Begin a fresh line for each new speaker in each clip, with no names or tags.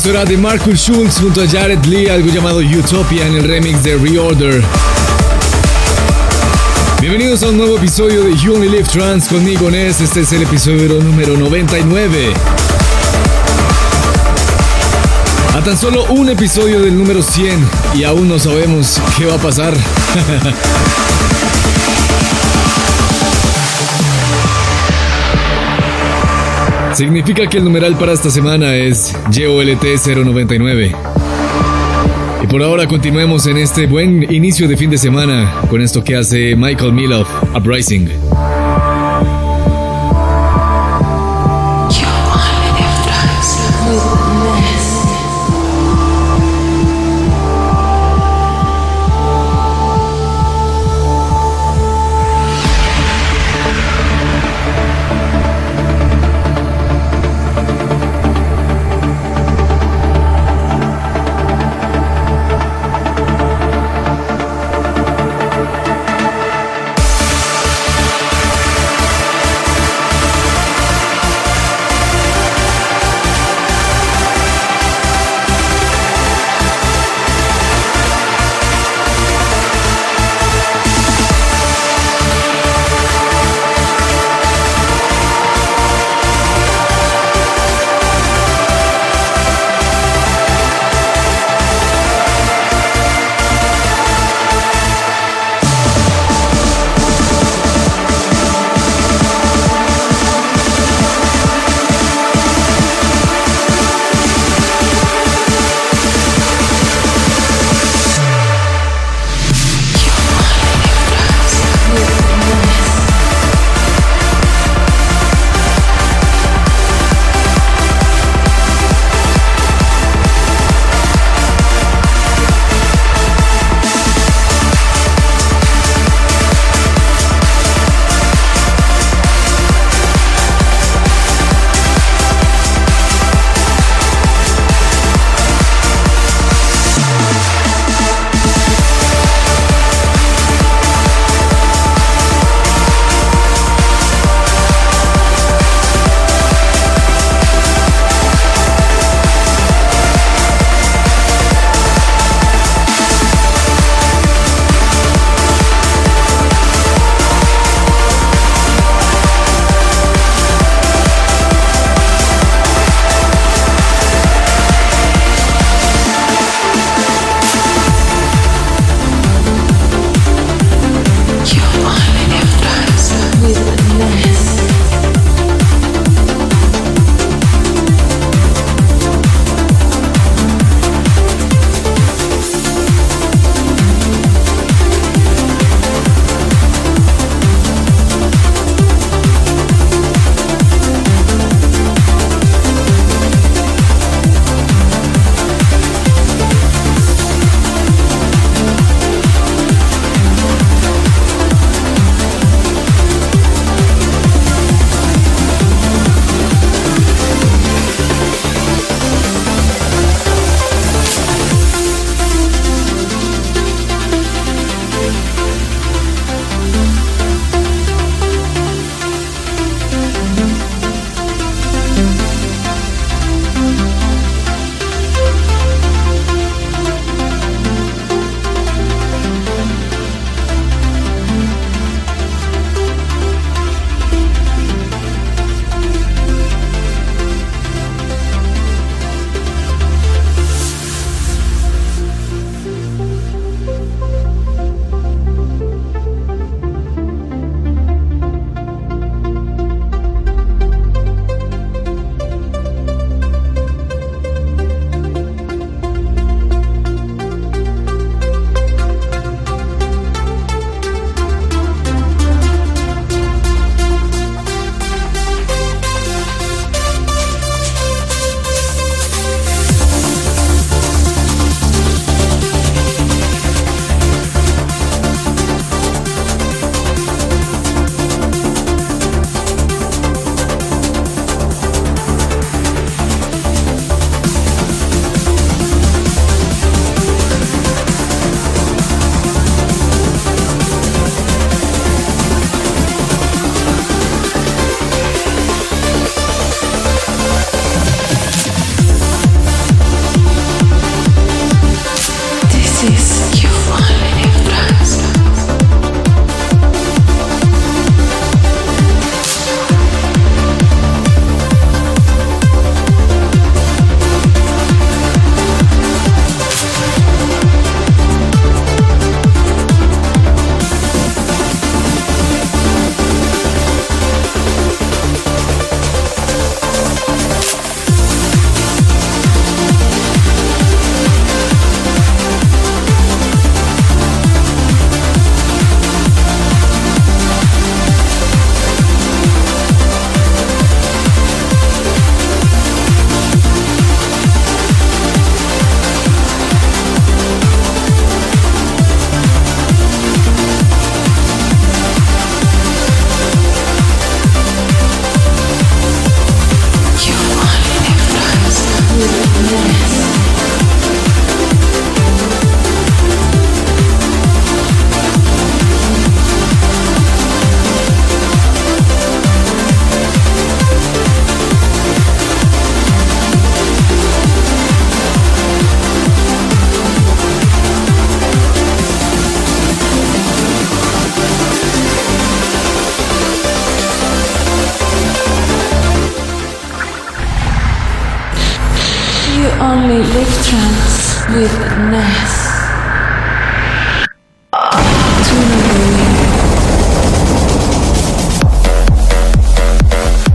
Esto era de Marcus Schultz junto a Jared Lee, algo llamado Utopia en el remix de Reorder. Bienvenidos a un nuevo episodio de You Only Live Trans conmigo Ness. Este es el episodio número 99. A tan solo un episodio del número 100 y aún no sabemos qué va a pasar. Significa que el numeral para esta semana es YOLT099. Y por ahora continuemos en este buen inicio de fin de semana con esto que hace Michael Miloff, Uprising.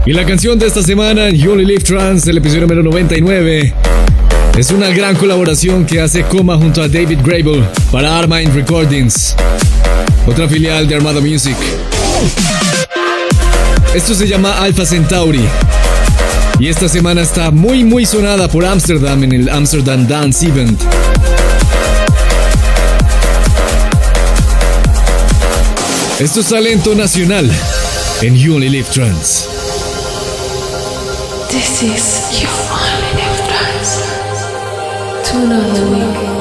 Y la canción de esta semana, You Only Live Trans, el episodio número 99, es una gran colaboración que hace Coma junto a David Grable para Armind Recordings, otra filial de Armada Music. Esto se llama Alpha Centauri. Y esta semana está muy muy sonada por Amsterdam en el Amsterdam Dance Event. Esto es talento nacional en You Only Live Trans.
This is your only difference to another week.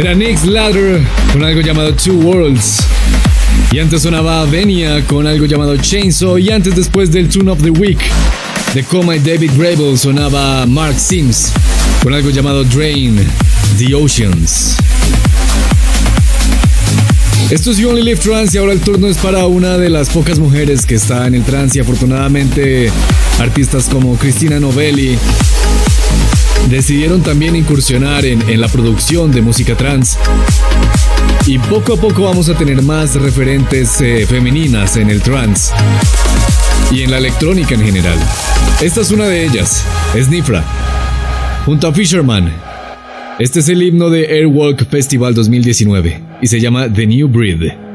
Era Nick's Ladder con algo llamado Two Worlds. Y antes sonaba Venia con algo llamado Chainsaw. Y antes, después del Tune of the Week de Coma y David Grable, sonaba Mark Sims con algo llamado Drain the Oceans. Esto es You Only Live Trance y ahora el turno es para una de las pocas mujeres que está en el trance y afortunadamente artistas como Cristina Novelli decidieron también incursionar en, la producción de música trans. Y poco a poco vamos a tener más referentes eh, femeninas en el trance y en la electrónica en general. Esta es una de ellas, Snifra, junto a Fisherman. Este es el himno de Airwalk Festival 2019 y se llama The New Breed.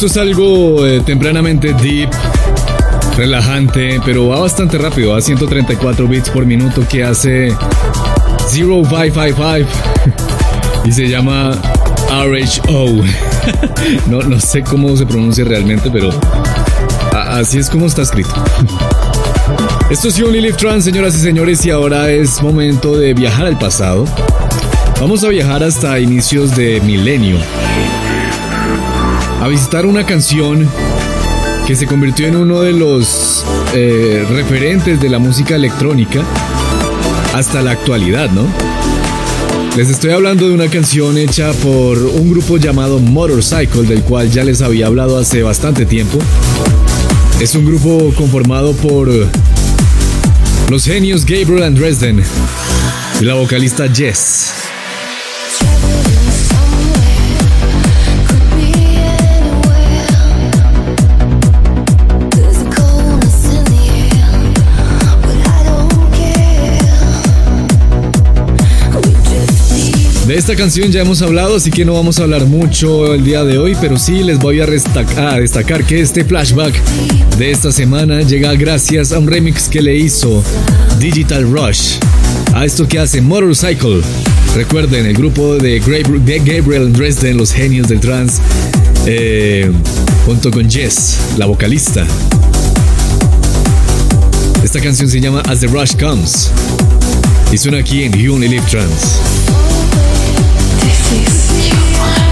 Esto es algo eh, tempranamente deep, relajante, pero va bastante rápido, a 134 bits por minuto que hace 0555 y se llama RHO. no, no sé cómo se pronuncia realmente, pero así es como está escrito. Esto es Only Live Trans, señoras y señores, y ahora es momento de viajar al pasado. Vamos a viajar hasta inicios de milenio. A visitar una canción que se convirtió en uno de los eh, referentes de la música electrónica hasta la actualidad, ¿no? Les estoy hablando de una canción hecha por un grupo llamado Motorcycle, del cual ya les había hablado hace bastante tiempo. Es un grupo conformado por los genios Gabriel and Dresden y la vocalista Jess. De esta canción ya hemos hablado, así que no vamos a hablar mucho el día de hoy, pero sí les voy a, destacar que este flashback de esta semana llega gracias a un remix que le hizo Digital Rush a esto que hace Motorcycle. Recuerden, el grupo de, Gabriel Dresden, los genios del trance, eh, junto con Jess, la vocalista. Esta canción se llama As the Rush Comes y suena aquí en You Only Live Trance.
this you want?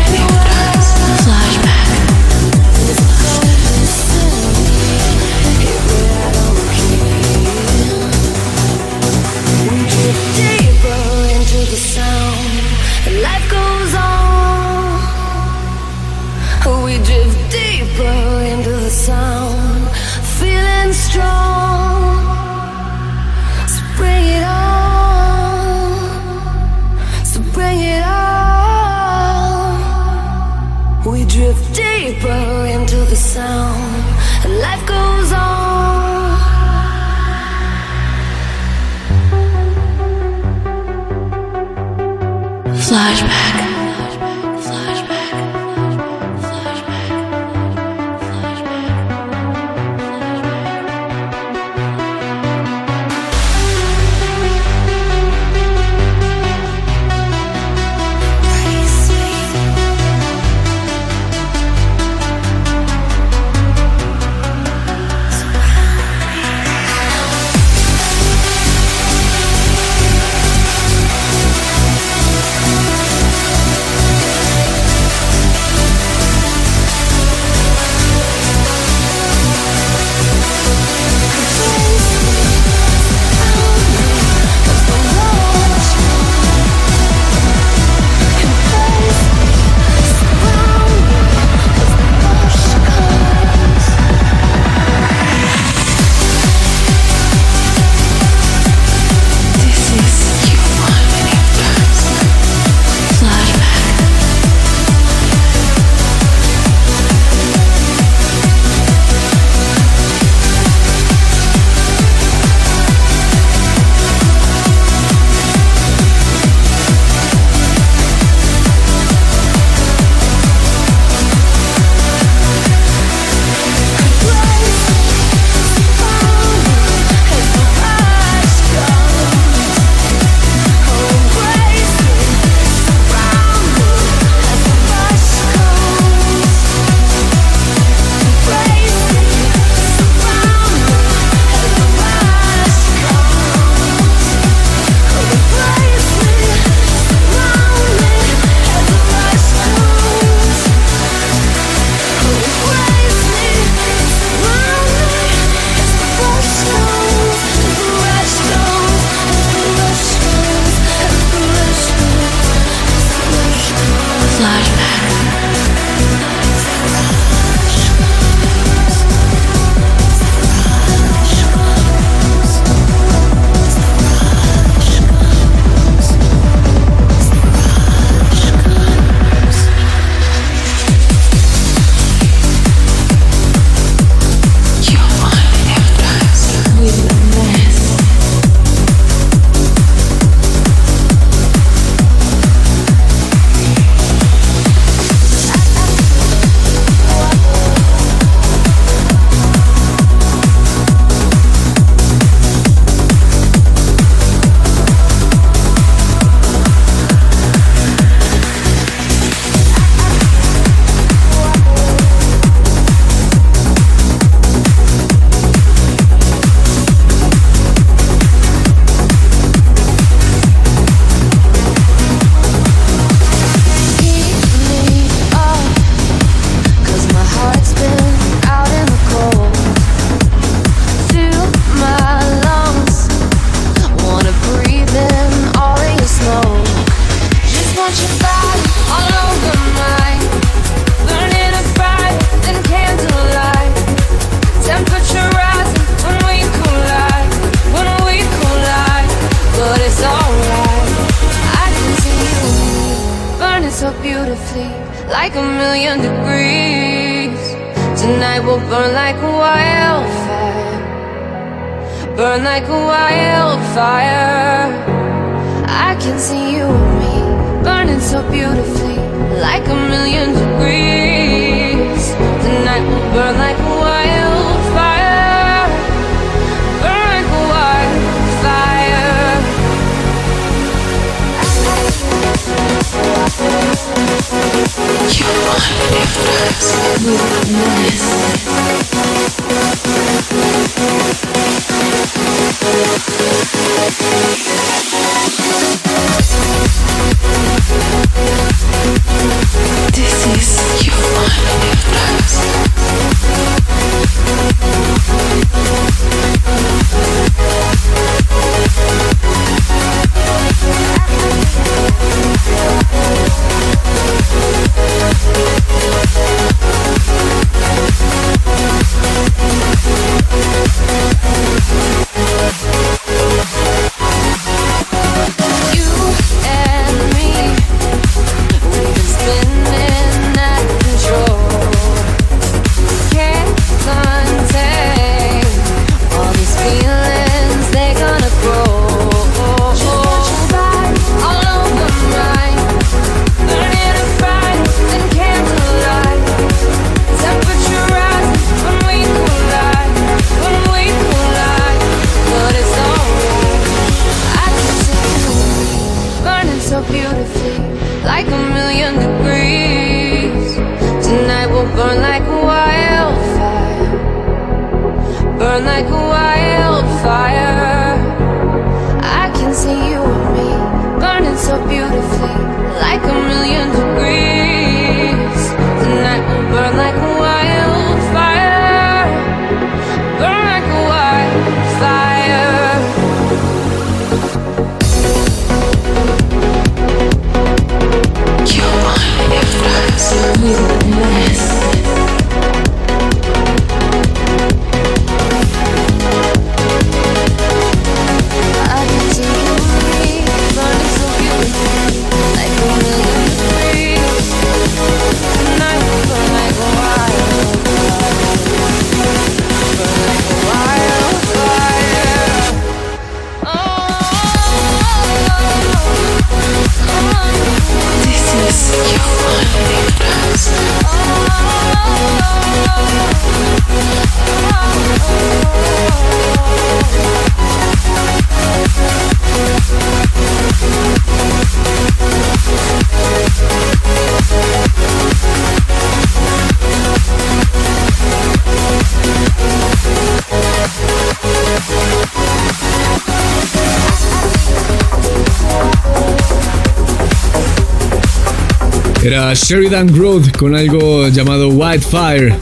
Era Sheridan Road con algo llamado Wildfire.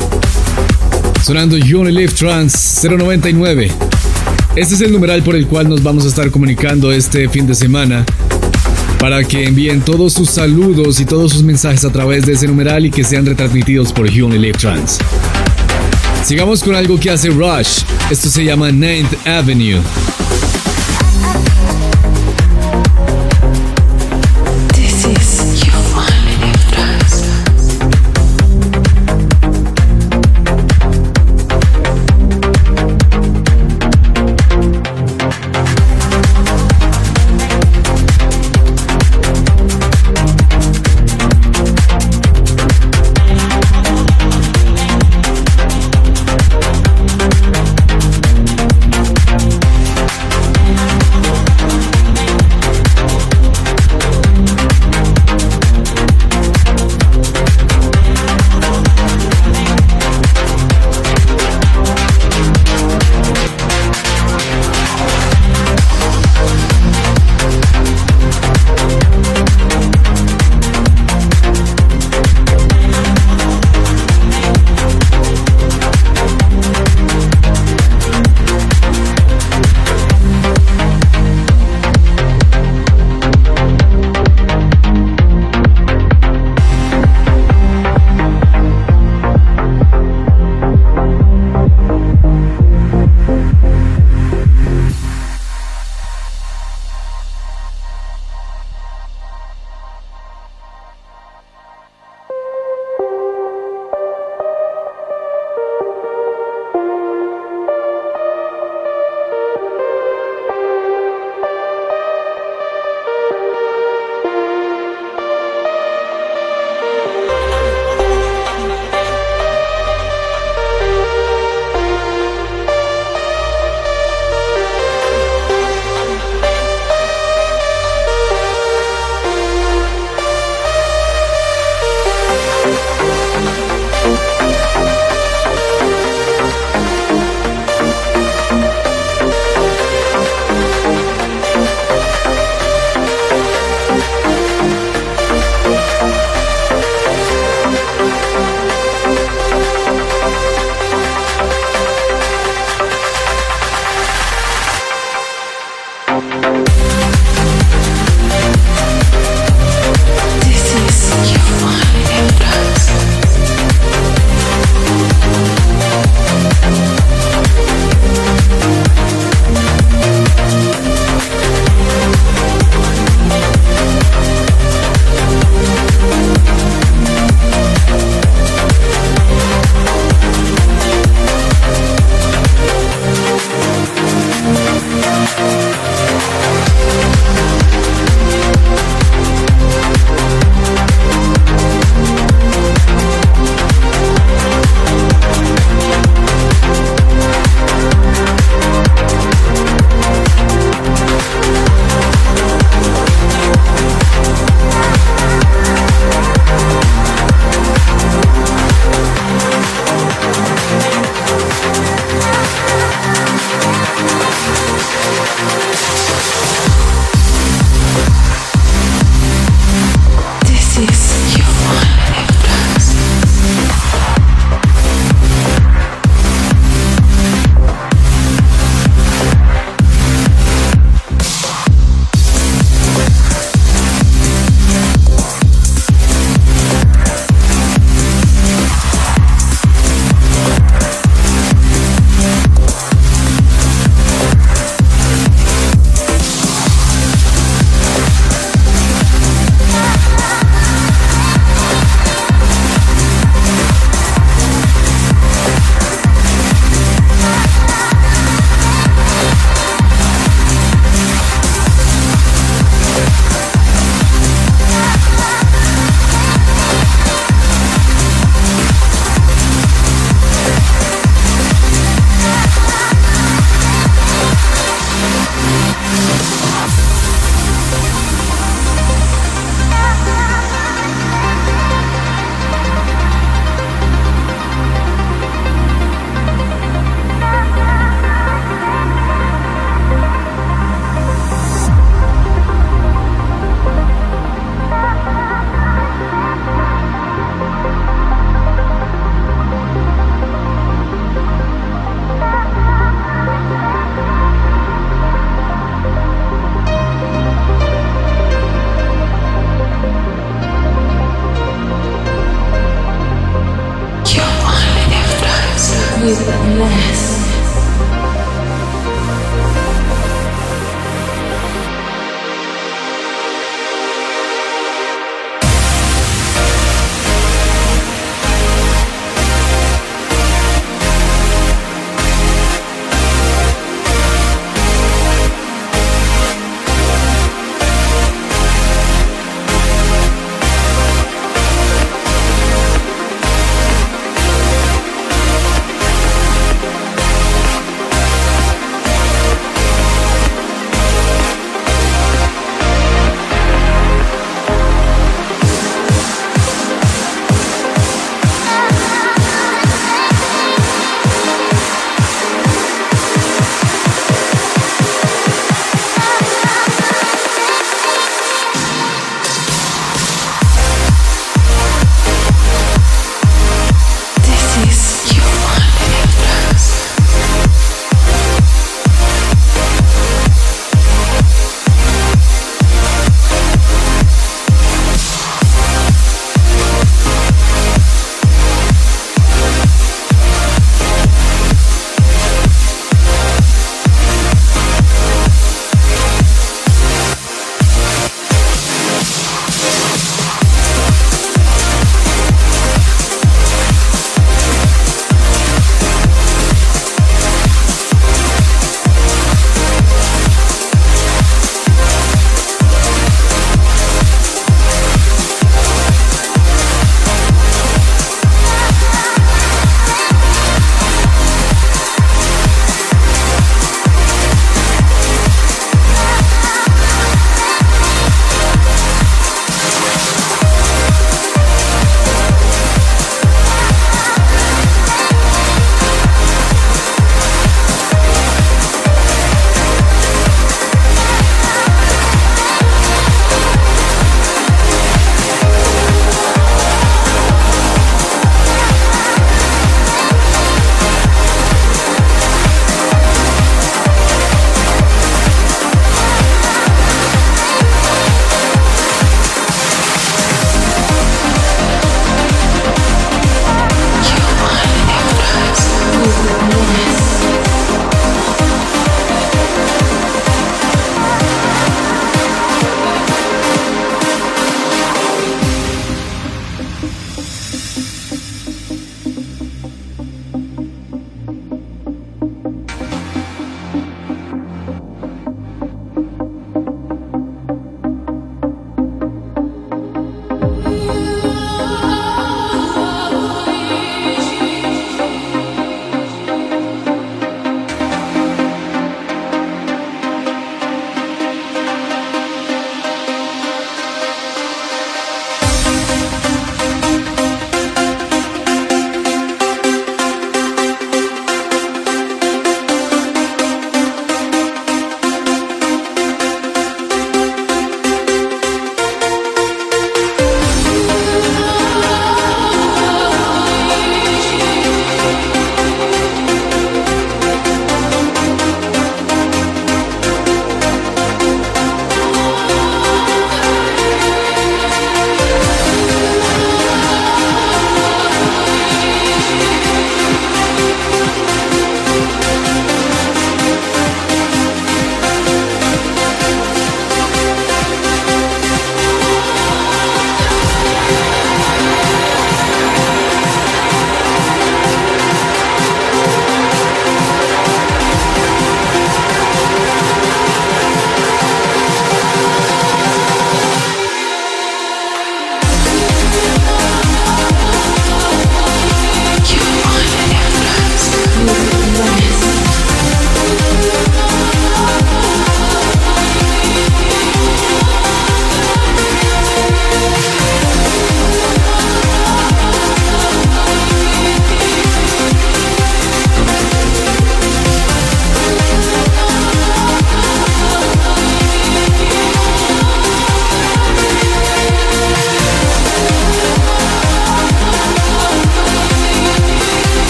Sonando You Only Live Trans 099. Este es el numeral por el cual nos vamos a estar comunicando este fin de semana para que envíen todos sus saludos y todos sus mensajes a través de ese numeral y que sean retransmitidos por You Only Live Trans. Sigamos con algo que hace Rush. Esto se llama Ninth Avenue.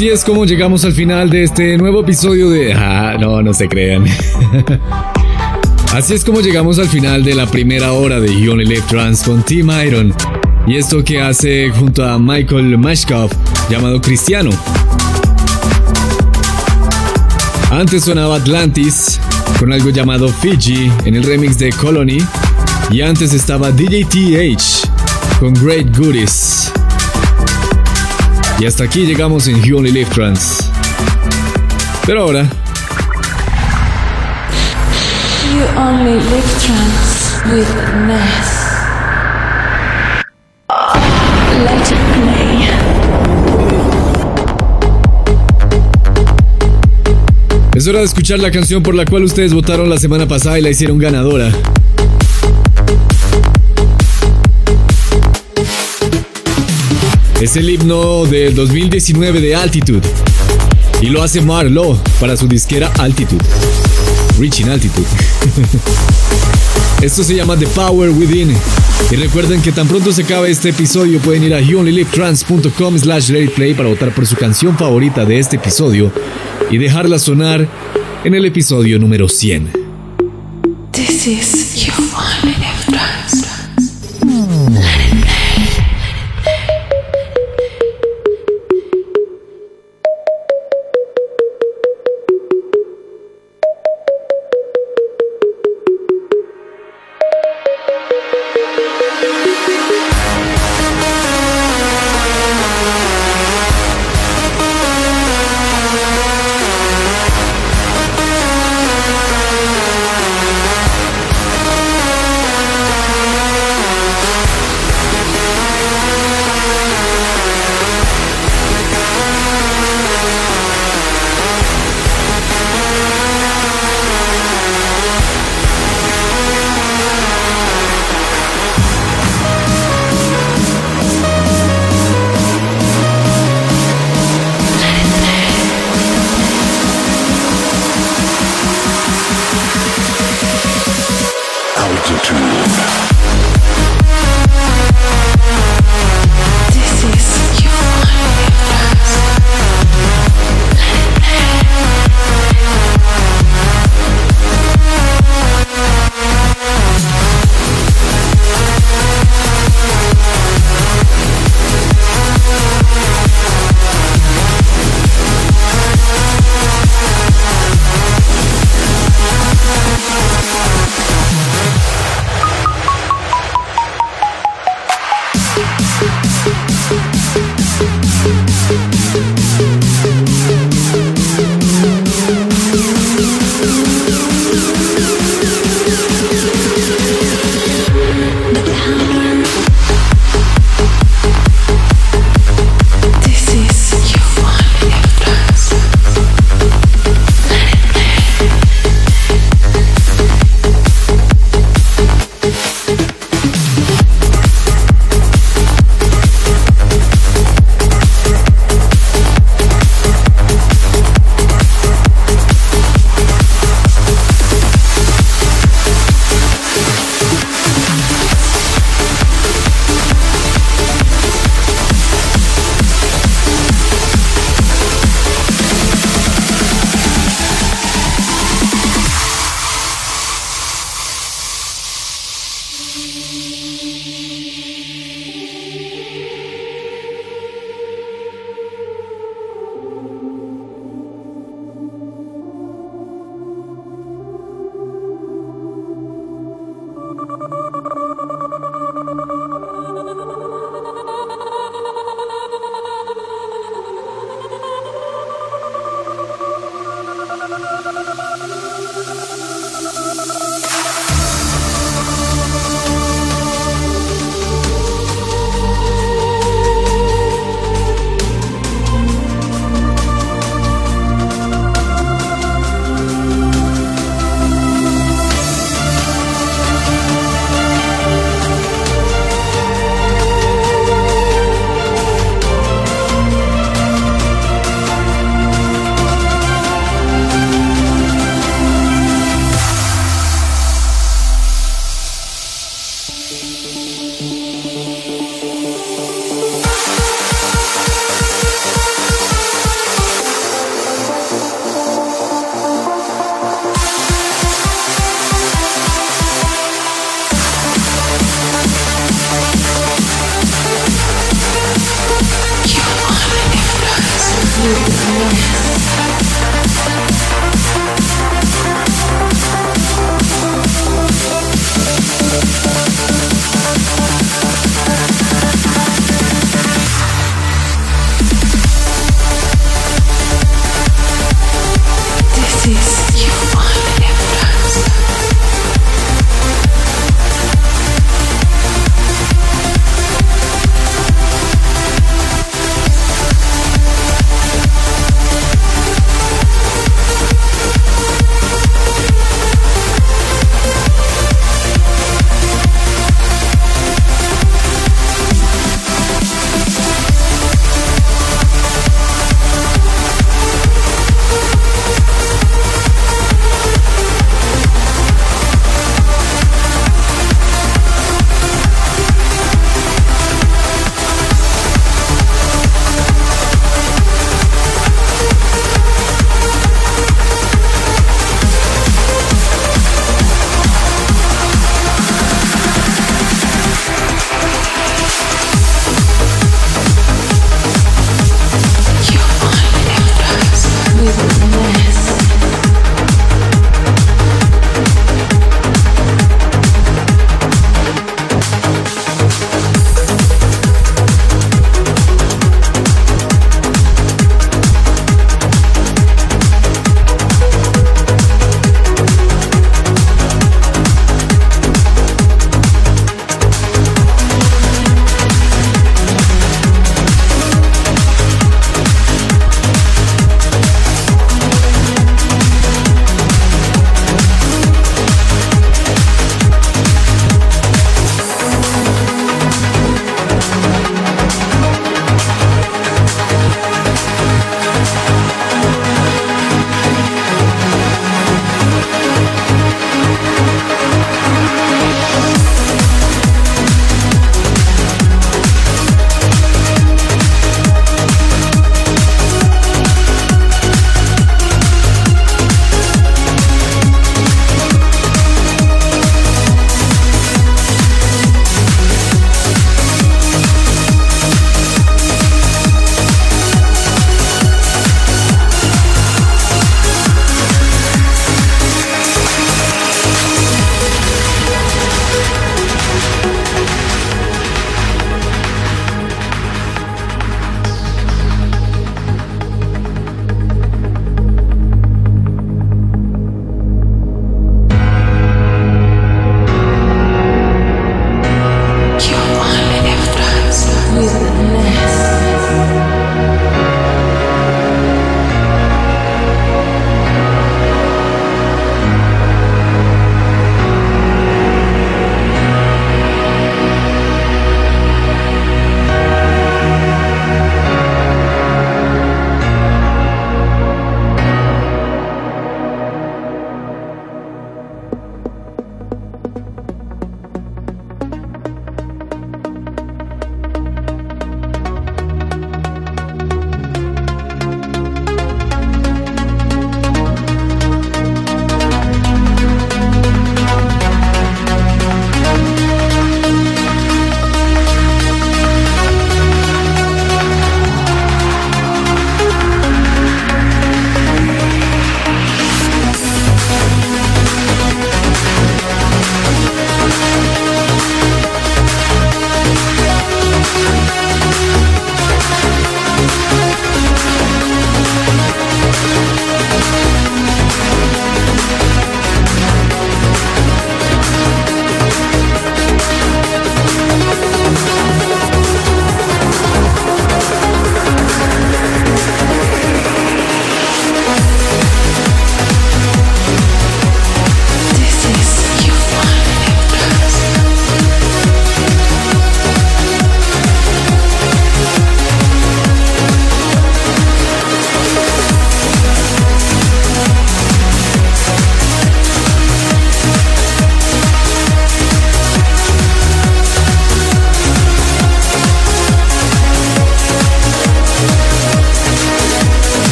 Así es como llegamos al final de este nuevo episodio de... Ah, no, no se crean. así es como llegamos al final de la primera hora de Live Trans con Team Iron. Y esto que hace junto a Michael Mashkov, llamado Cristiano. Antes sonaba Atlantis, con algo llamado Fiji, en el remix de Colony. Y antes estaba DJTH, con Great Goodies. Y hasta aquí llegamos en You Only Live Trans. Pero ahora.
You only live trance with Ness. Let it play.
Es hora de escuchar la canción por la cual ustedes votaron la semana pasada y la hicieron ganadora. Es el himno del 2019 de Altitude. Y lo hace Marlo para su disquera Altitude. Reaching Altitude. Esto se llama The Power Within. Y recuerden que tan pronto se acabe este episodio pueden ir a youonlylivetrans.com slash play para votar por su canción favorita de este episodio y dejarla sonar en el episodio número 100.
This is You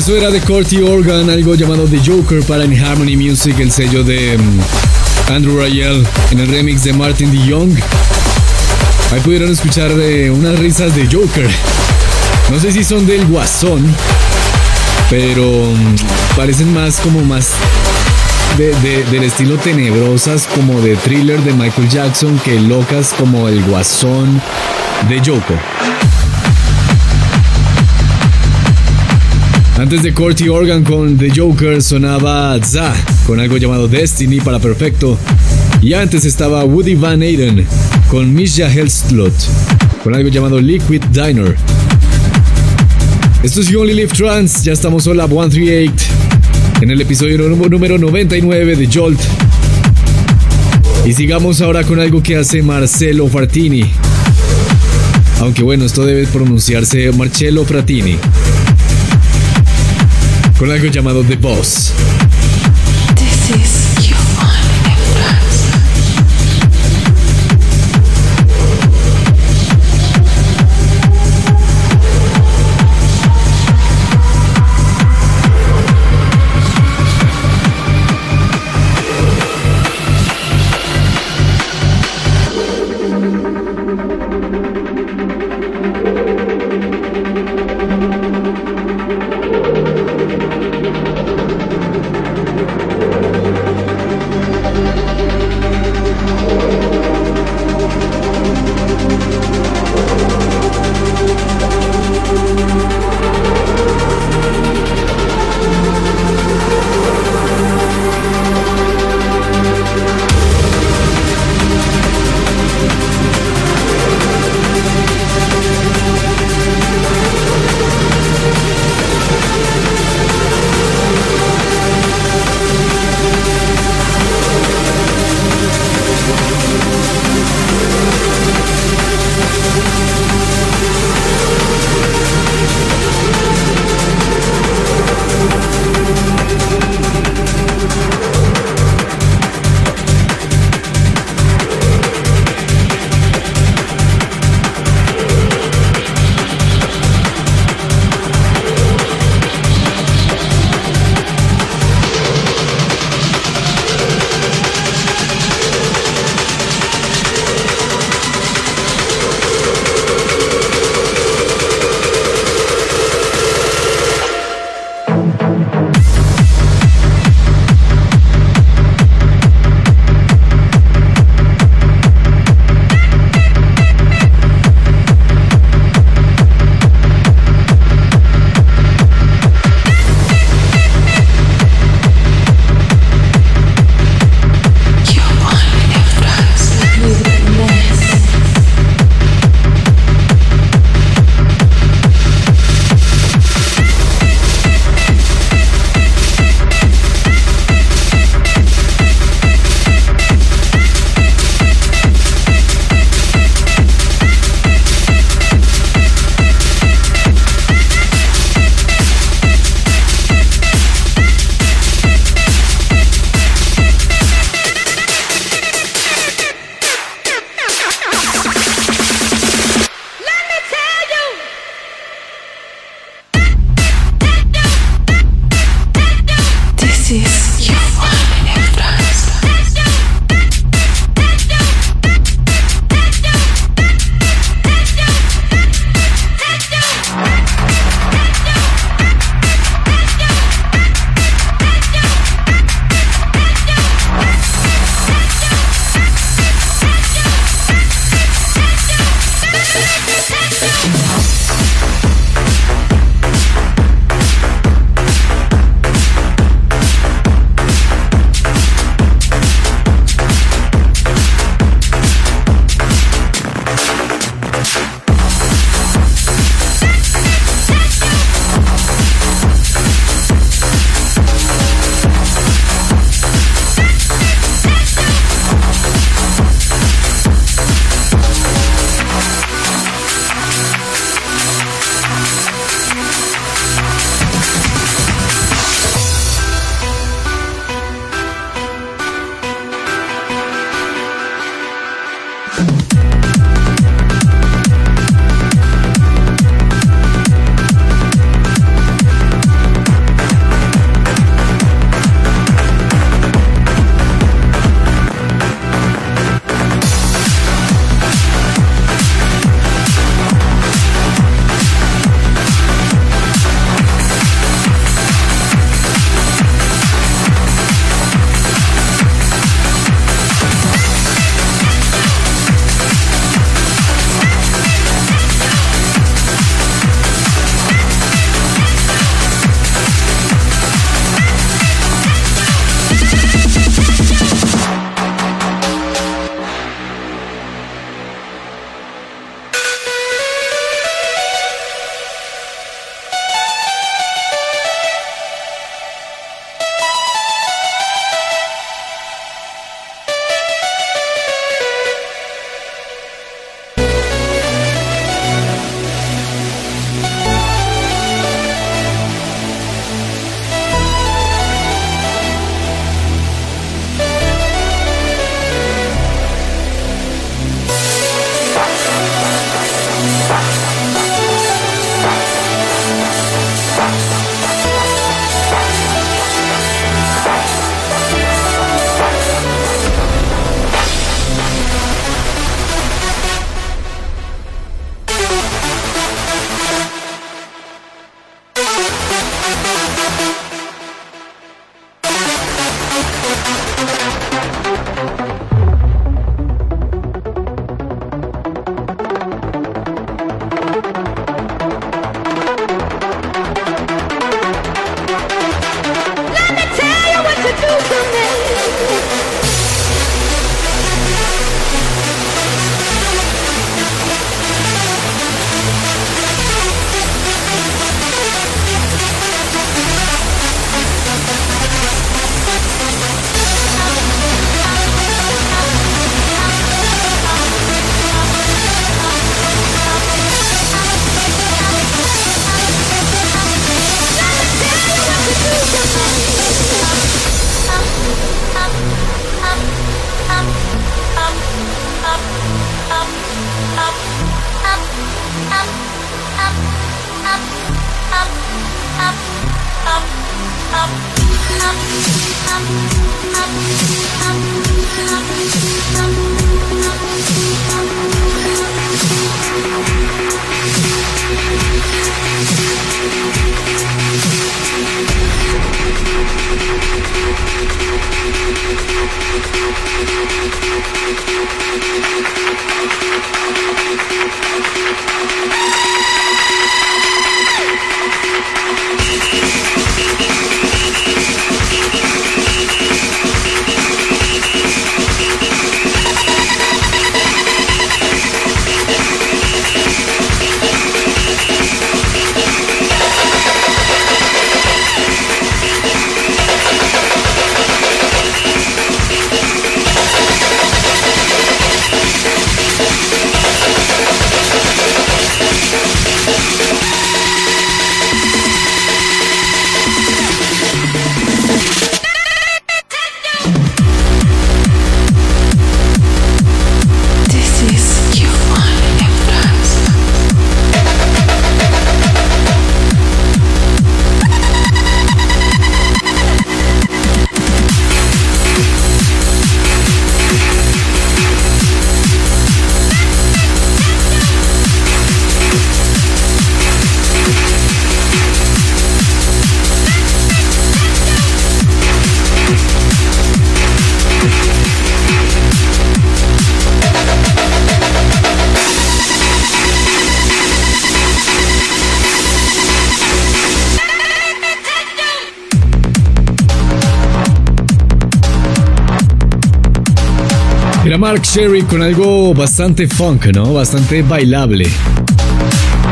Eso era de Corty Organ, algo llamado The Joker para In Harmony Music, el sello de mm, Andrew Rayel en el remix de Martin DeYoung. Ahí pudieron escuchar unas risas de Joker. No sé si son del Guasón, pero mm, parecen más como más del estilo tenebrosas como de thriller de Michael Jackson que locas como el Guasón de Joker. Antes de Corty Organ con The Joker sonaba Za con algo llamado Destiny para Perfecto. Y antes estaba Woody Van Eyden con Misha Hellslot con algo llamado Liquid Diner. Esto es You Only Live Trans, ya estamos hola 138 en el episodio número 99 de Jolt. Y sigamos ahora con algo que hace Marcelo Fartini. Aunque bueno, esto debe pronunciarse Marcello Fratini con algo llamado The Boss. Era Mark Sherry con algo bastante funk, ¿no? Bastante bailable.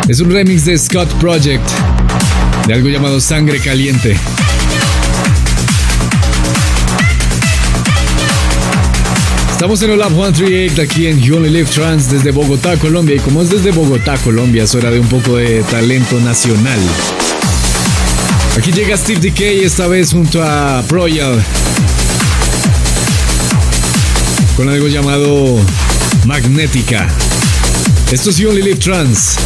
Es un remix de Scott Project, de algo llamado Sangre Caliente. Estamos en Olap 138 aquí en You Only Trans desde Bogotá, Colombia. Y como es desde Bogotá, Colombia, es hora de un poco de talento nacional. Aquí llega Steve Decay, esta vez junto a Royal con algo llamado Magnética. Esto es Only Live Trans.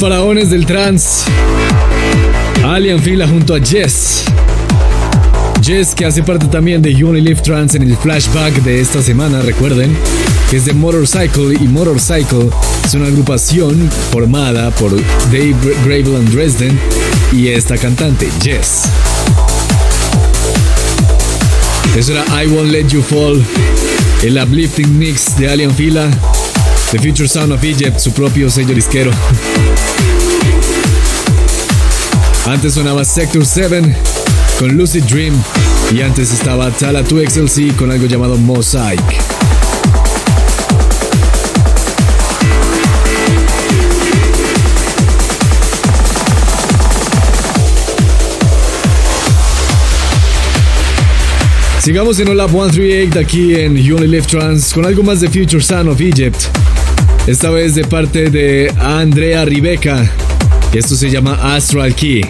Faraones del trance. Alien Fila junto a Jess. Jess que hace parte también de You Only Live Trance en el flashback de esta semana, recuerden, que es de Motorcycle y Motorcycle es una agrupación formada por Dave Gravel and Dresden y esta cantante, Jess. Eso era I Won't Let You Fall, el uplifting mix de Alien Fila The Future Sound of Egypt, su propio sello disquero. Antes sonaba Sector 7 con Lucid Dream y antes estaba Tala 2XLC con algo llamado Mosaic. Sigamos en Olap 138 aquí en You Trans con algo más de Future Sound of Egypt. Esta vez de parte de Andrea Ribeca. Esto se llama Astral Key.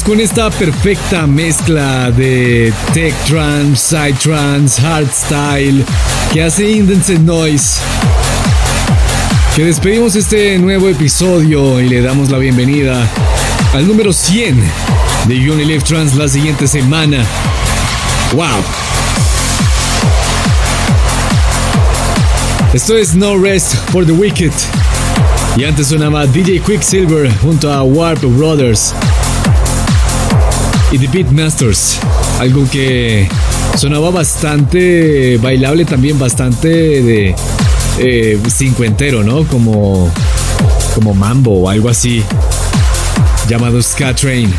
Y es con esta perfecta mezcla de tech trance, side trance, hardstyle que hace Indecent Noise que despedimos este nuevo episodio y le damos la bienvenida al número 100 de Live Trans la siguiente semana. ¡Wow! Esto es No Rest for the Wicked. Y antes sonaba DJ Quicksilver junto a Warp Brothers y The Beatmasters. Algo que sonaba bastante bailable, también bastante de eh, cincuentero, ¿no? Como, como mambo o algo así. Llamado Ska Train.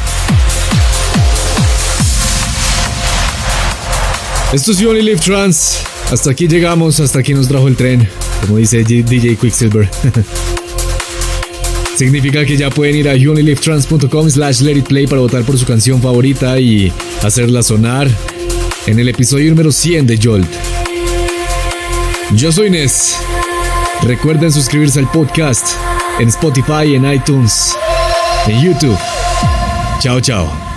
Esto es You Only Live Trans. Hasta aquí llegamos, hasta aquí nos trajo el tren, como dice DJ Quicksilver. Significa que ya pueden ir a youonlylivetrans.com slash let it play para votar por su canción favorita y hacerla sonar en el episodio número 100 de Jolt. Yo soy Nes. Recuerden suscribirse al podcast en Spotify, en iTunes, en YouTube. Chao, chao.